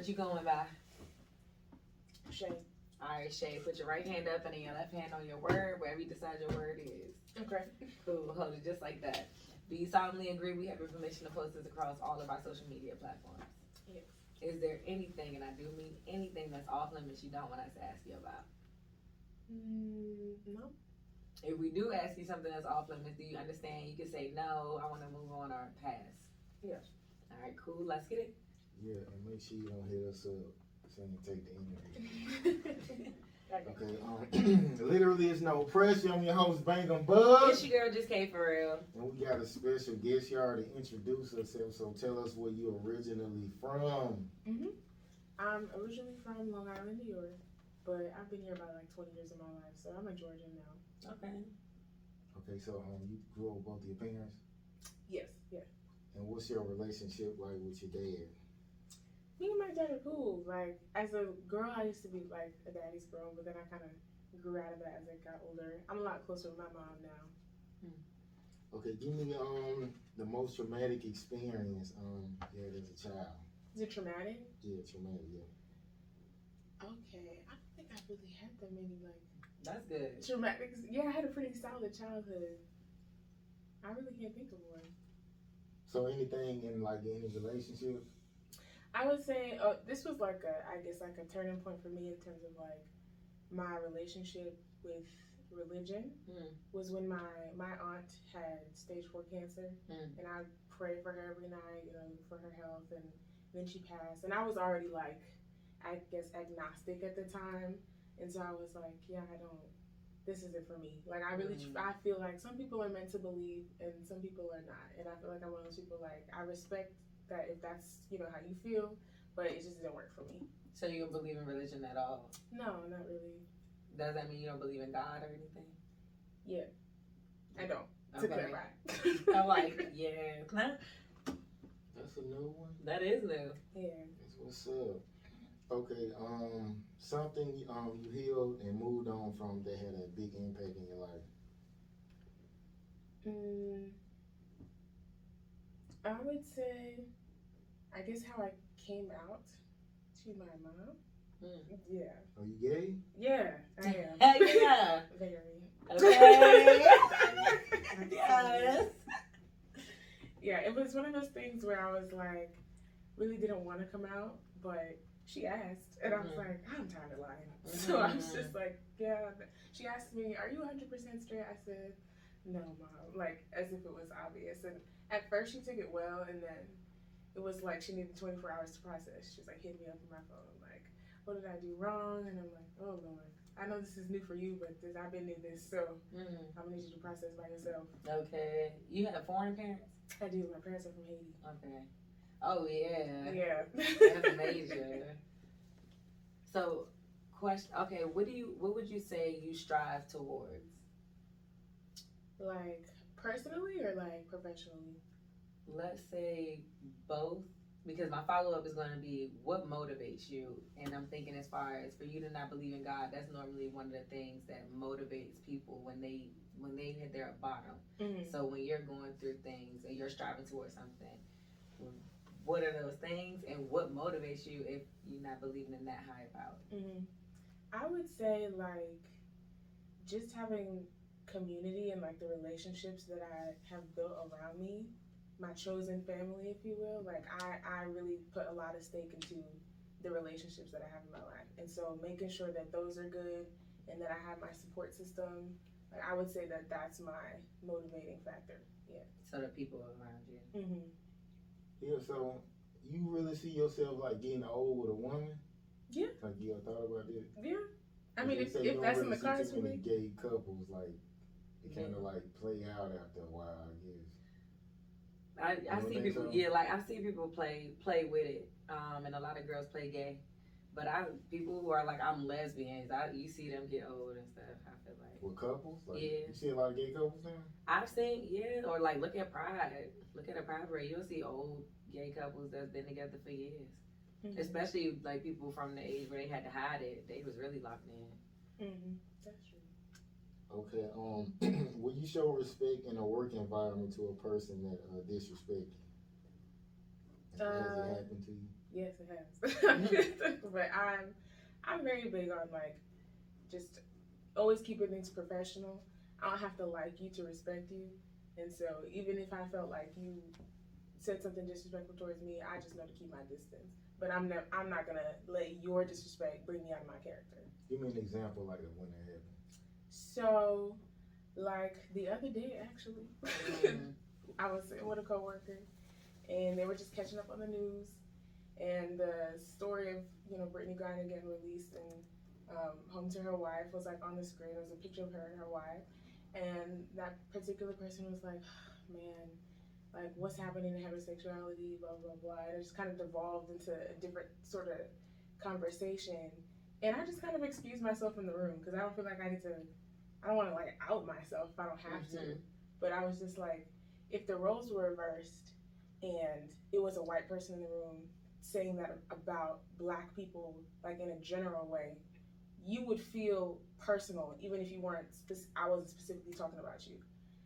What you going by? Shea. All right, Shea, put your right hand up and then your left hand on your word, wherever you decide your word is. Okay. Cool, hold it just like that. Do you solemnly agree we have your permission to post this across all of our social media platforms? Yes. Is there anything, and I do mean anything that's off limits you don't want us to ask you about? Mm, no. If we do ask you something that's off limits, do you understand? You can say no, I want to move on or pass. Yes. All right, cool. Let's get it. Yeah, and make sure you don't hit us up saying you take the interview. okay. Okay, um, literally it's no pressure. I'm your host, Bangum Bug. It's your girl, just came for real. And we got a special guest here to introduce herself, so tell us where you originally from. hmm I'm originally from Long Island, New York, but I've been here about like 20 years of my life, so I'm a Georgian now. Okay. Okay, so um, you grew up with both your parents, Yes. Yeah. and what's your relationship like with your dad? Me and my dad are cool. Like as a girl, I used to be like a daddy's girl, but then I kind of grew out of that as I got older. I'm a lot closer with my mom now. Okay, give me um the most traumatic experience um you had as a child. Is it traumatic? Yeah, traumatic. Yeah. Okay. I don't think I really had that many like That's good. traumatic. Yeah, I had a pretty solid childhood. I really can't think of one. So anything in like any relationship? I would say uh, this was like a, I guess like a turning point for me in terms of like my relationship with religion Mm. was when my my aunt had stage four cancer, Mm. and I prayed for her every night, you know, for her health, and then she passed, and I was already like, I guess agnostic at the time, and so I was like, yeah, I don't. This isn't for me. Like I really, Mm. I feel like some people are meant to believe, and some people are not. And I feel like I'm one of those people. Like I respect that if that's you know how you feel, but it just didn't work for me. So you don't believe in religion at all? No, not really. Does that mean you don't believe in God or anything? Yeah, I don't. To Okay. clarify. I'm like, yeah. That's a new one. that is new. yeah. That's what's up. Okay, um, something um you healed and moved on from that had a big impact in your life. Mm, I would say, I guess how I came out to my mom. Mm. Yeah. Are you gay? Yeah, I am. Heck yeah. Very. Okay. yes. Yeah, it was one of those things where I was like, really didn't want to come out, but she asked, and I was Mhm. like, I'm tired of lying. So I was just like, yeah. She asked me, Are you 100% straight? I said, No, mom. Like, as if it was obvious. And at first, she took it well, and then it was like she needed 24 hours to process. She was like, hit me up on my phone, like, what did I do wrong? And I'm like, oh, Lord. I know this is new for you, but this, I've been in this, so Mm. I'm gonna need you to process by yourself. Okay. You have foreign parents? I do. My parents are from Haiti. Okay. Oh yeah. Yeah. That's major. So, question. Okay, what do you? What would you say you strive towards? like personally or like professionally? Let's say both, because my follow up is going to be what motivates you, and I'm thinking as far as for you to not believe in God, that's normally one of the things that motivates people when they when they hit their bottom. Mm-hmm. So when you're going through things and you're striving towards something, what are those things, and what motivates you if you're not believing in that high power? hmm I would say like just having community and like the relationships that I have built around me, my chosen family, if you will. Like I, I really put a lot of stake into the relationships that I have in my life, and so making sure that those are good and that I have my support system. Like I would say that that's my motivating factor. Yeah. So the people around you. Mm-hmm. Yeah, so you really see yourself like getting old with a woman? Yeah. Like you ever thought about that? Yeah. I mean, if, if don't that's in the see cards for me, gay couples, like it kind Yeah. of like play out after a while, I guess. I, I see people, so? yeah, like I see people play play with it, um, and a lot of girls play gay. But I people who are like I'm lesbians, I you see them get old and stuff. I feel like With couples, like Yeah. you see a lot of gay couples now. I've seen yeah, or like look at Pride, look at a Pride parade. You'll see old gay couples that's been together for years, Mhm. especially like people from the age where they had to hide it. They was really locked in. Mm-hmm. That's true. Okay, um, will you show respect in a work environment to a person that uh, disrespect you? Has Uh, it happened to you? Yes, it has. but I'm I'm very big on like just always keeping things professional. I don't have to like you to respect you. And so even if I felt like you said something disrespectful towards me, I just know to keep my distance. But I'm not I'm not gonna let your disrespect bring me out of my character. Give me an example like of when that happened. So like the other day actually Mhm. I was sitting with a coworker, and they were just catching up on the news, and the story of you know Brittney Griner getting released and um, home to her wife was like on the screen. It was a picture of her and her wife, and that particular person was like, "Man, like what's happening in heterosexuality?" Blah blah blah. And it just kind of devolved into a different sort of conversation, and I just kind of excused myself from the room because I don't feel like I need to. I don't want to like out myself if I don't have to. Mhm. But I was just like, if the roles were reversed and it was a white person in the room saying that about black people, like in a general way, you would feel personal, even if you weren't, spec- I wasn't specifically talking about you.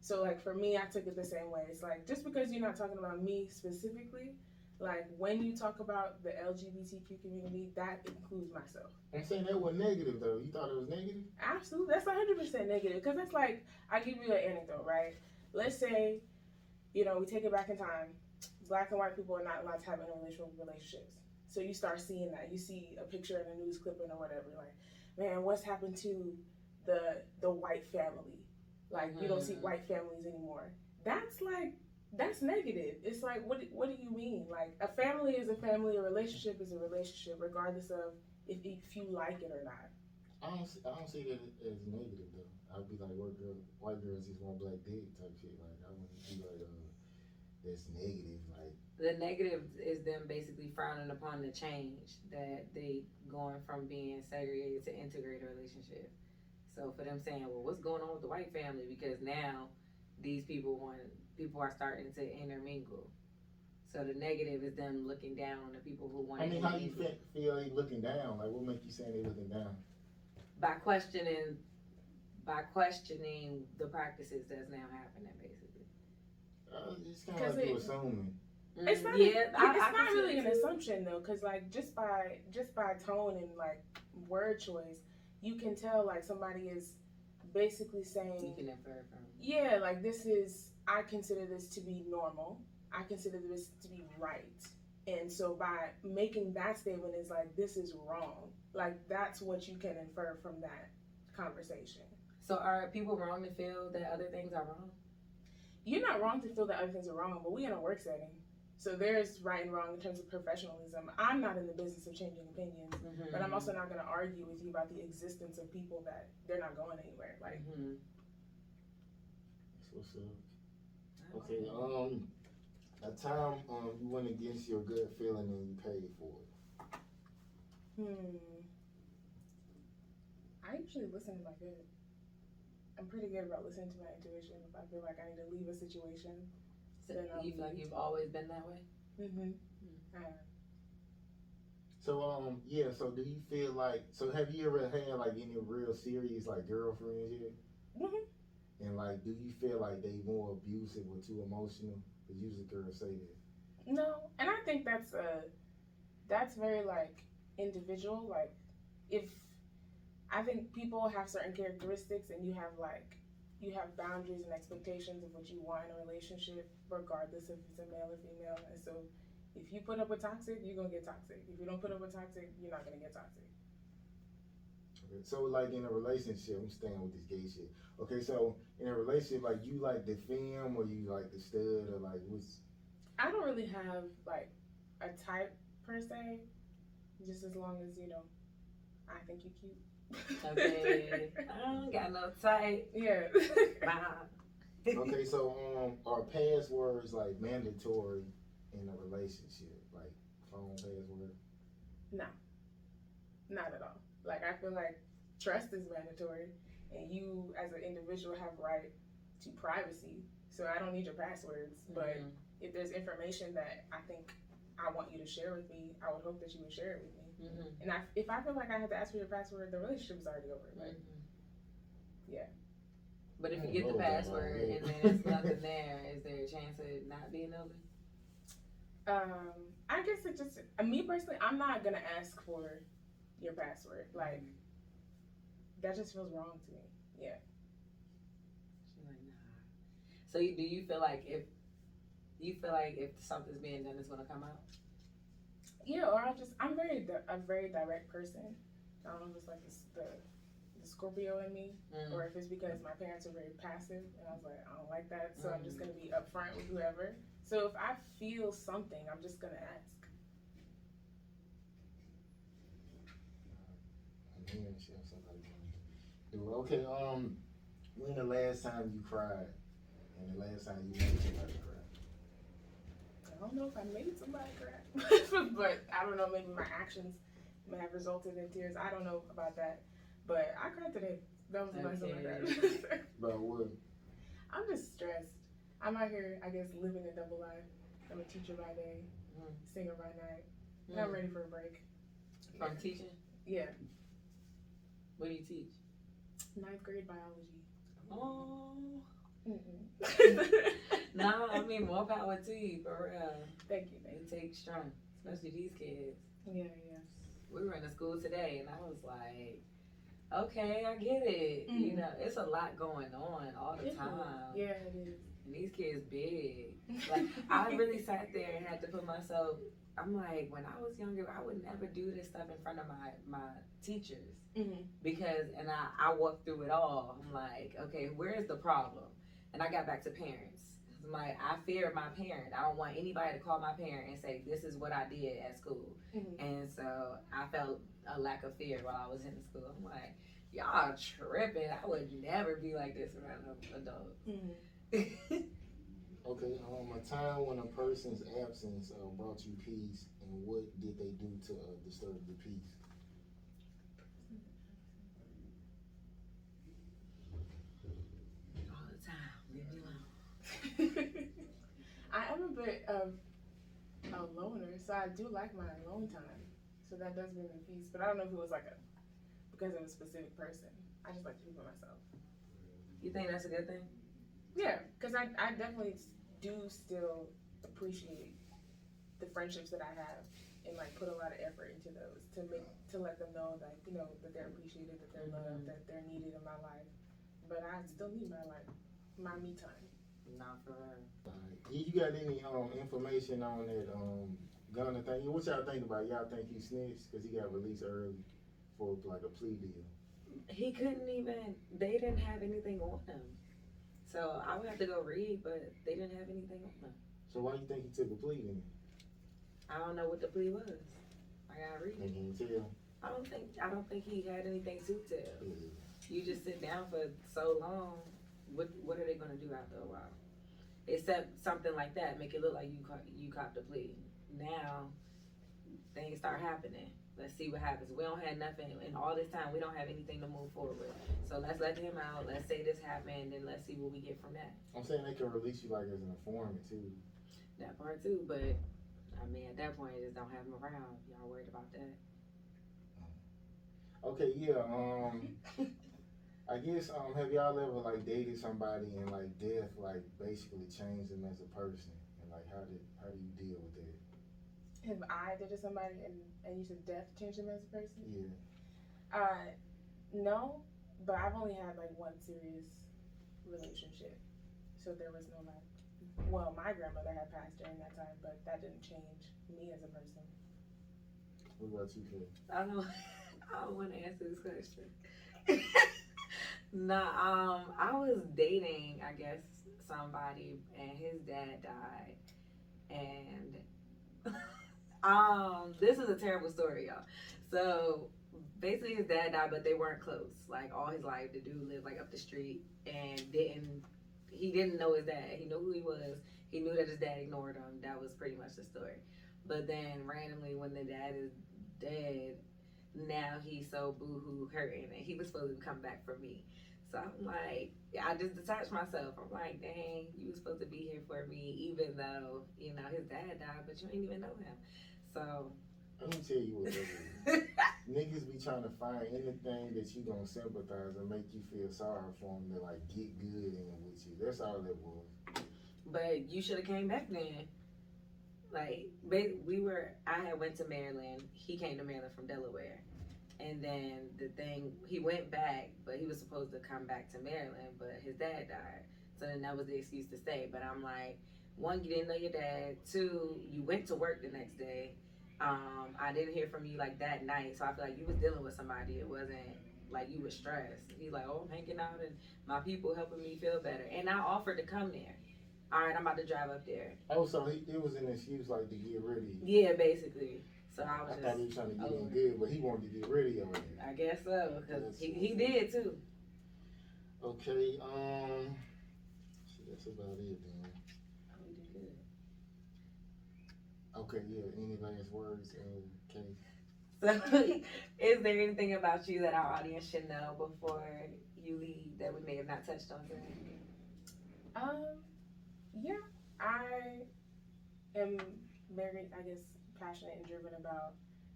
So, like, for me, I took it the same way. It's like, just because you're not talking about me specifically, like, when you talk about the LGBTQ community, that includes myself. I'm saying that was negative though. You thought it was negative? Absolutely, that's hundred percent negative. Because that's like, I give you an anecdote, right? Let's say, you know, we take it back in time. Black and white people are not allowed to have interracial relationships. So you start seeing that. You see a picture in a news clipping or whatever. Like, man, what's happened to the the white family? Like, you don't see Mhm. white families anymore. That's like. That's negative. It's like, what? What do you mean? Like, a family is a family. A relationship is a relationship, regardless of if, if you like it or not. I don't see, I don't see that as negative though. I'd be like, white girl, white girls just want black dick type shit. Like I wouldn't be like, uh, that's negative. Like The negative is them basically frowning upon the change that they going from being segregated to integrated relationship. So for them saying, well, what's going on with the white family? Because now these people want people are starting to intermingle. So the negative is them looking down on the people who want I to mean, how you intermingle fe- feel they looking down? Like what make you saying they looking down? by questioning by questioning the practices that's now happening, basically. Uh, it's kind of like you it- assuming. It's Mm, not. yeah, it's I- I not can really an too. assumption though, because like just by just by tone and like word choice, you can tell like somebody is basically saying. You saying, can infer from. Yeah, like this is. I consider this to be normal. I consider this to be right. And so by making that statement is like this is wrong. Like that's what you can infer from that conversation. So are people wrong to feel that other things are wrong? You're not wrong to feel that other things are wrong, but we in a work setting. So there's right and wrong in terms of professionalism. I'm not in the business of changing opinions, but I'm also not going to argue with you about the existence of people that they're not going anywhere. Like, Mhm. That's what's up. Okay. Um, a time um you went against your good feeling and you paid for it. hmm. I usually listen to my gut. I'm pretty good about listening to my intuition. If I feel like I need to leave a situation, So Then I'll you feel like you've always been that way? mm-hmm. So um yeah. So do you feel like so have you ever had like any real serious like girlfriends yet? Mhm. And like, do you feel like they more abusive or too emotional? Because usually girls say that. No, and I think that's a that's very like individual. Like if I think people have certain characteristics and you have like you have boundaries and expectations of what you want in a relationship, regardless if it's a male or female. And so if you put up with toxic, you're gonna get toxic. If you don't put up with toxic, you're not gonna get toxic. Okay, So like in a relationship, I'm staying with this gay shit. Okay, so in a relationship, like you like the femme or you like the stud or like what's I don't really have like a type per se. Just as long as, you know, I think you're cute. Okay. I don't got no type. yeah. Bye. okay? So um, are passwords like mandatory in a relationship, like phone password? No, not at all. Like I feel like trust is mandatory, and you as an individual have right to privacy. So I don't need your passwords, but Mhm. if there's information that I think I want you to share with me, I would hope that you would share it with me. Mhm. And I, if I feel like I have to ask for your password, the relationship is already over. Like, Mhm. Yeah. But if you get the password and then there's nothing there, is there a chance of it not being open? Um, I guess it just me personally, I'm not gonna ask for your password. Like that just feels wrong to me. Yeah. She's like, nah. So you, do you feel like if you feel like if something's being done, it's gonna come out? Yeah, or I just I'm very di- a very direct person. I don't know if it's like this, the the Scorpio in me, Mm. or if it's because my parents are very passive, and I was like I don't like that, so I'm just gonna be upfront with whoever. So if I feel something, I'm just gonna ask. I'm hearing shit somebody wanna do. Okay, um, when the last time you cried, and the last time you made somebody cry? I don't know if I made somebody cry, but I don't know. Maybe my actions may have resulted in tears. I don't know about that, but I cried today. That was the last time I cried. About what? I'm just stressed. I'm out here, I guess, living a double life. I'm a teacher by day, Mm. singer by night. And I'm Mm. ready for a break. From teaching, Yeah, what do you teach? ninth grade biology. Oh, Mm-mm. no, I mean more power to you for real. thank you, thank It takes strength, especially these kids. Yeah, yeah. we were in the school today and I was like, okay, I get it. You Mhm. know, it's a lot going on all the time. Yeah, it is. And these kids big. Like I really sat there and had to put myself I'm like, when I was younger, I would never do this stuff in front of my my teachers. Mhm. Because and I, I walked through it all. I'm like, okay, where's the problem? And I got back to parents. I'm like, I fear my parent. I don't want anybody to call my parent and say, This is what I did at school. Mhm. And so I felt a lack of fear while I was in school. I'm like, y'all tripping. I would never be like this around adults. Mhm. Okay, um, a time when a person's absence uh, brought you peace, and what did they do to uh, disturb the peace? All the time. Leave me alone. I am a bit of a loner, so I do like my alone time. So that does bring me peace. But I don't know if it was like a because of a specific person. I just like to be by myself. You think that's a good thing? Yeah, because I, I definitely do still appreciate the friendships that I have and like put a lot of effort into those to make to let them know that you know that they're appreciated, that they're loved, mm-hmm. that they're needed in my life. But I still need my like my me time. Not for real. Alright. You you got any um information on that um Gunna thing? What y'all think about? it? Y'all think he snitched because he got released early for like a plea deal? He couldn't even, they didn't have anything on him. So I would have to go read, but they didn't have anything on him. So why do you think he took a plea then? I don't know what the plea was. I gotta read. They can tell. I don't think I don't think he had anything to tell. Yeah. You just sit down for so long. What what are they gonna do after a while? Except something like that, make it look like you ca- you copped a plea. Now things start happening. Let's see what happens. We don't have nothing, and all this time we don't have anything to move forward with. So let's let him out. Let's say this happened, and let's see what we get from that. I'm saying they can release you like as an informant too. That part too, but I mean at that point, just don't have him around. Y'all worried about that? Okay, yeah. Um, I guess um, have y'all ever like dated somebody and like death like basically changed them as a person and like how did how do you deal with that? Have I dated somebody and, and you said death changed them as a person? Yeah. Uh, no, but I've only had like one serious relationship, so there was no like. Well, my grandmother had passed during that time, but that didn't change me as a person. What about you, Kay? I don't. I don't want to answer this question. nah, um, I was dating, I guess, somebody, and his dad died, and um, this is a terrible story, y'all. So basically, his dad died, but they weren't close. Like all his life, the dude lived like up the street, and didn't. He didn't know his dad. He knew who he was. He knew that his dad ignored him. That was pretty much the story. But then randomly, when the dad is dead, now he's so boohoo hurting, and he was supposed to come back for me. So I'm like, I just detached myself. I'm like, dang, you was supposed to be here for me, even though you know his dad died, but you ain't even know him. So Let me tell you what that is. Niggas be trying to find anything that you gonna sympathize and make you feel sorry for them to like get good in with you. That's all that was. But you should have came back then. like we were I had went to Maryland. He came to Maryland from Delaware. And then the thing he went back, but he was supposed to come back to Maryland, but his dad died. So then that was the excuse to stay. But I'm like, one, you didn't know your dad. Two, you went to work the next day. Um, I didn't hear from you like that night. So I feel like you was dealing with somebody. It wasn't like you were stressed. He's like, Oh, I'm hanging out and my people helping me feel better. And I offered to come there. All right, I'm about to drive up there. Oh, so he, it was an excuse like to get ready. Yeah, basically. So I I was thought he was trying to get oh. in good, but he wanted to get rid of you. I guess so, because he, he did too. Okay, um, so that's about it then. Oh, we did good. Okay, yeah. Any last words, uh, Kay? So, is there anything about you that our audience should know before you leave that we may have not touched on today? Um, yeah, I am very, I guess, passionate and driven about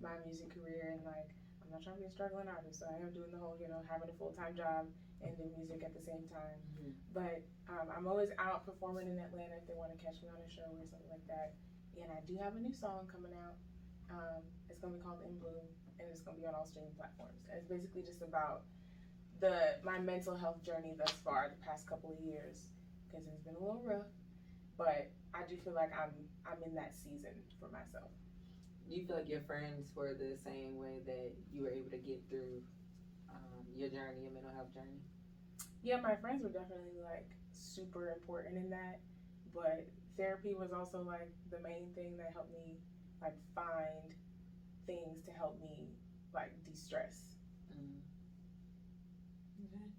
my music career and like I'm not trying to be a struggling artist, so I am doing the whole, you know, having a full time job and doing music at the same time. Mhm. But um, I'm always out performing in Atlanta if they want to catch me on a show or something like that. And I do have a new song coming out. Um, it's gonna be called In Bloom, and it's gonna be on all streaming platforms. And it's basically just about the my mental health journey thus far the past couple of years because it's been a little rough. But I do feel like I'm I'm in that season for myself. Do you feel like your friends were the same way that you were able to get through um, your journey, your mental health journey? Yeah, my friends were definitely like super important in that, but therapy was also like the main thing that helped me like find things to help me like de-stress. Mm. Okay.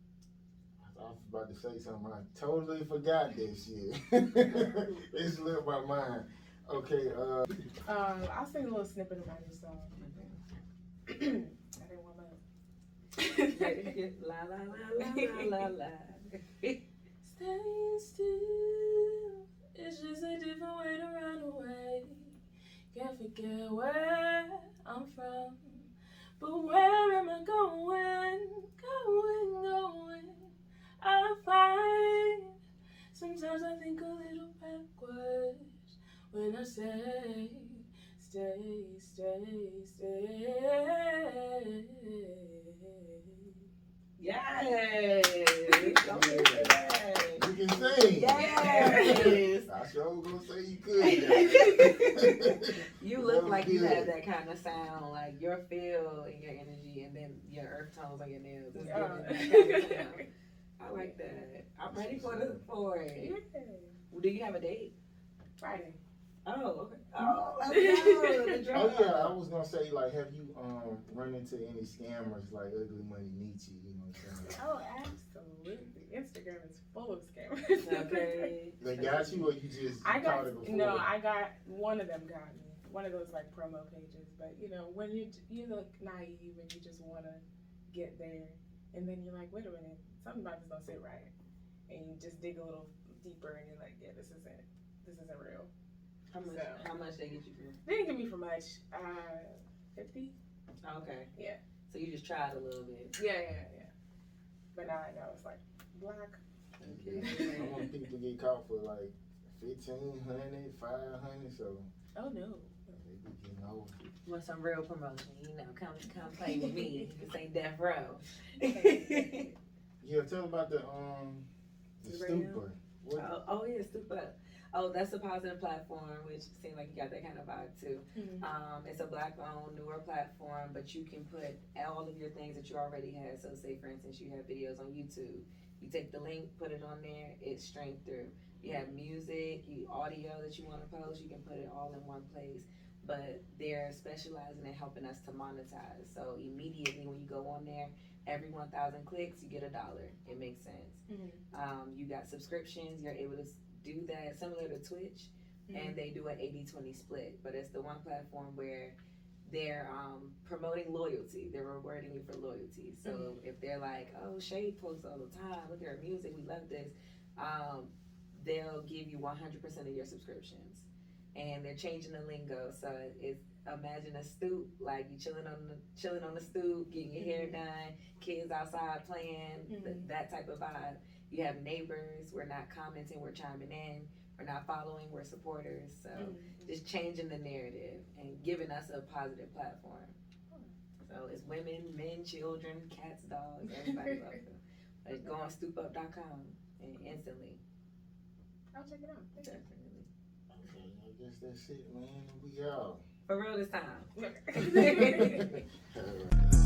I was about to say something. I totally forgot this shit. it slipped my mind. Okay, uh, Um, I'll sing a little snippet of my new song. I didn't warm up. la la la la la la. Staying still is just a different way to run away. Can't forget where I'm when I say, stay, stay, stay. Yes. Okay. you can sing. Yes. I sure gonna say you could. You look That like was you good. have that kind of sound, like your feel and your energy, and then your earth tones on your nails. Is Yeah. giving that kind of sound. I like that. I'm ready for the for it. Do you have a date? Friday. Oh, okay. Oh, let's go. The Oh yeah, I was gonna say like, have you um run into any scammers like Ugly Money Nietzsche? You know what I'm saying? Oh, absolutely. Instagram is full of scammers. Okay. They got you, or you just I got it before? no. I got one of them got me. One of those like promo pages. But you know when you you look naive and you just want to get there, and then you're like, wait a minute, something about this don't sit right, and you just dig a little deeper, and you're like, yeah, this isn't this isn't real. How much? So- How much they get you for? They didn't give me for much. Uh, fifty. Okay. Yeah. So you just tried a little bit. Yeah, yeah, yeah. But now I know it's like black. I want people to get caught for like 1500 500 so Oh no. they be getting. Want some real promotion? You know, come come play with me. This ain't Death Row. Yeah, tell about the um the The StoopUp. Oh, oh yeah, super. Oh, that's a positive platform, which seems like you got that kind of vibe too. Um, it's a black-owned, newer platform, but you can put all of your things that you already have. So, say for instance, you have videos on YouTube. You take the link, put it on there, it's streamed through. You have music, you audio that you want to post, you can put it all in one place. But they're specializing in helping us to monetize. So immediately when you go on there, every 1,000 clicks, you get a dollar. It makes sense. Mhm. Um, you got subscriptions, you're able to do that similar to Twitch and they do an 80-20 split but it's the one platform where they're um, promoting loyalty. They're rewarding you for loyalty. So if they're like oh shade posts all the time. Look at her music. We love this. Um, they'll give you 100% of your subscriptions and they're changing the lingo. So it's imagine a stoop like you chilling on the chilling on the stoop getting your hair done kids outside playing th- Mhm. that type of vibe You have neighbors. We're not commenting. We're chiming in. We're not following. We're supporters. So Mm. just changing the narrative and giving us a positive platform. So it's women, men, children, cats, dogs, everybody welcome. Like go on stoopup.com and instantly. I'll check it out. Thank Definitely. Okay, I guess that's it, man. We out. For real this time. you. Alright.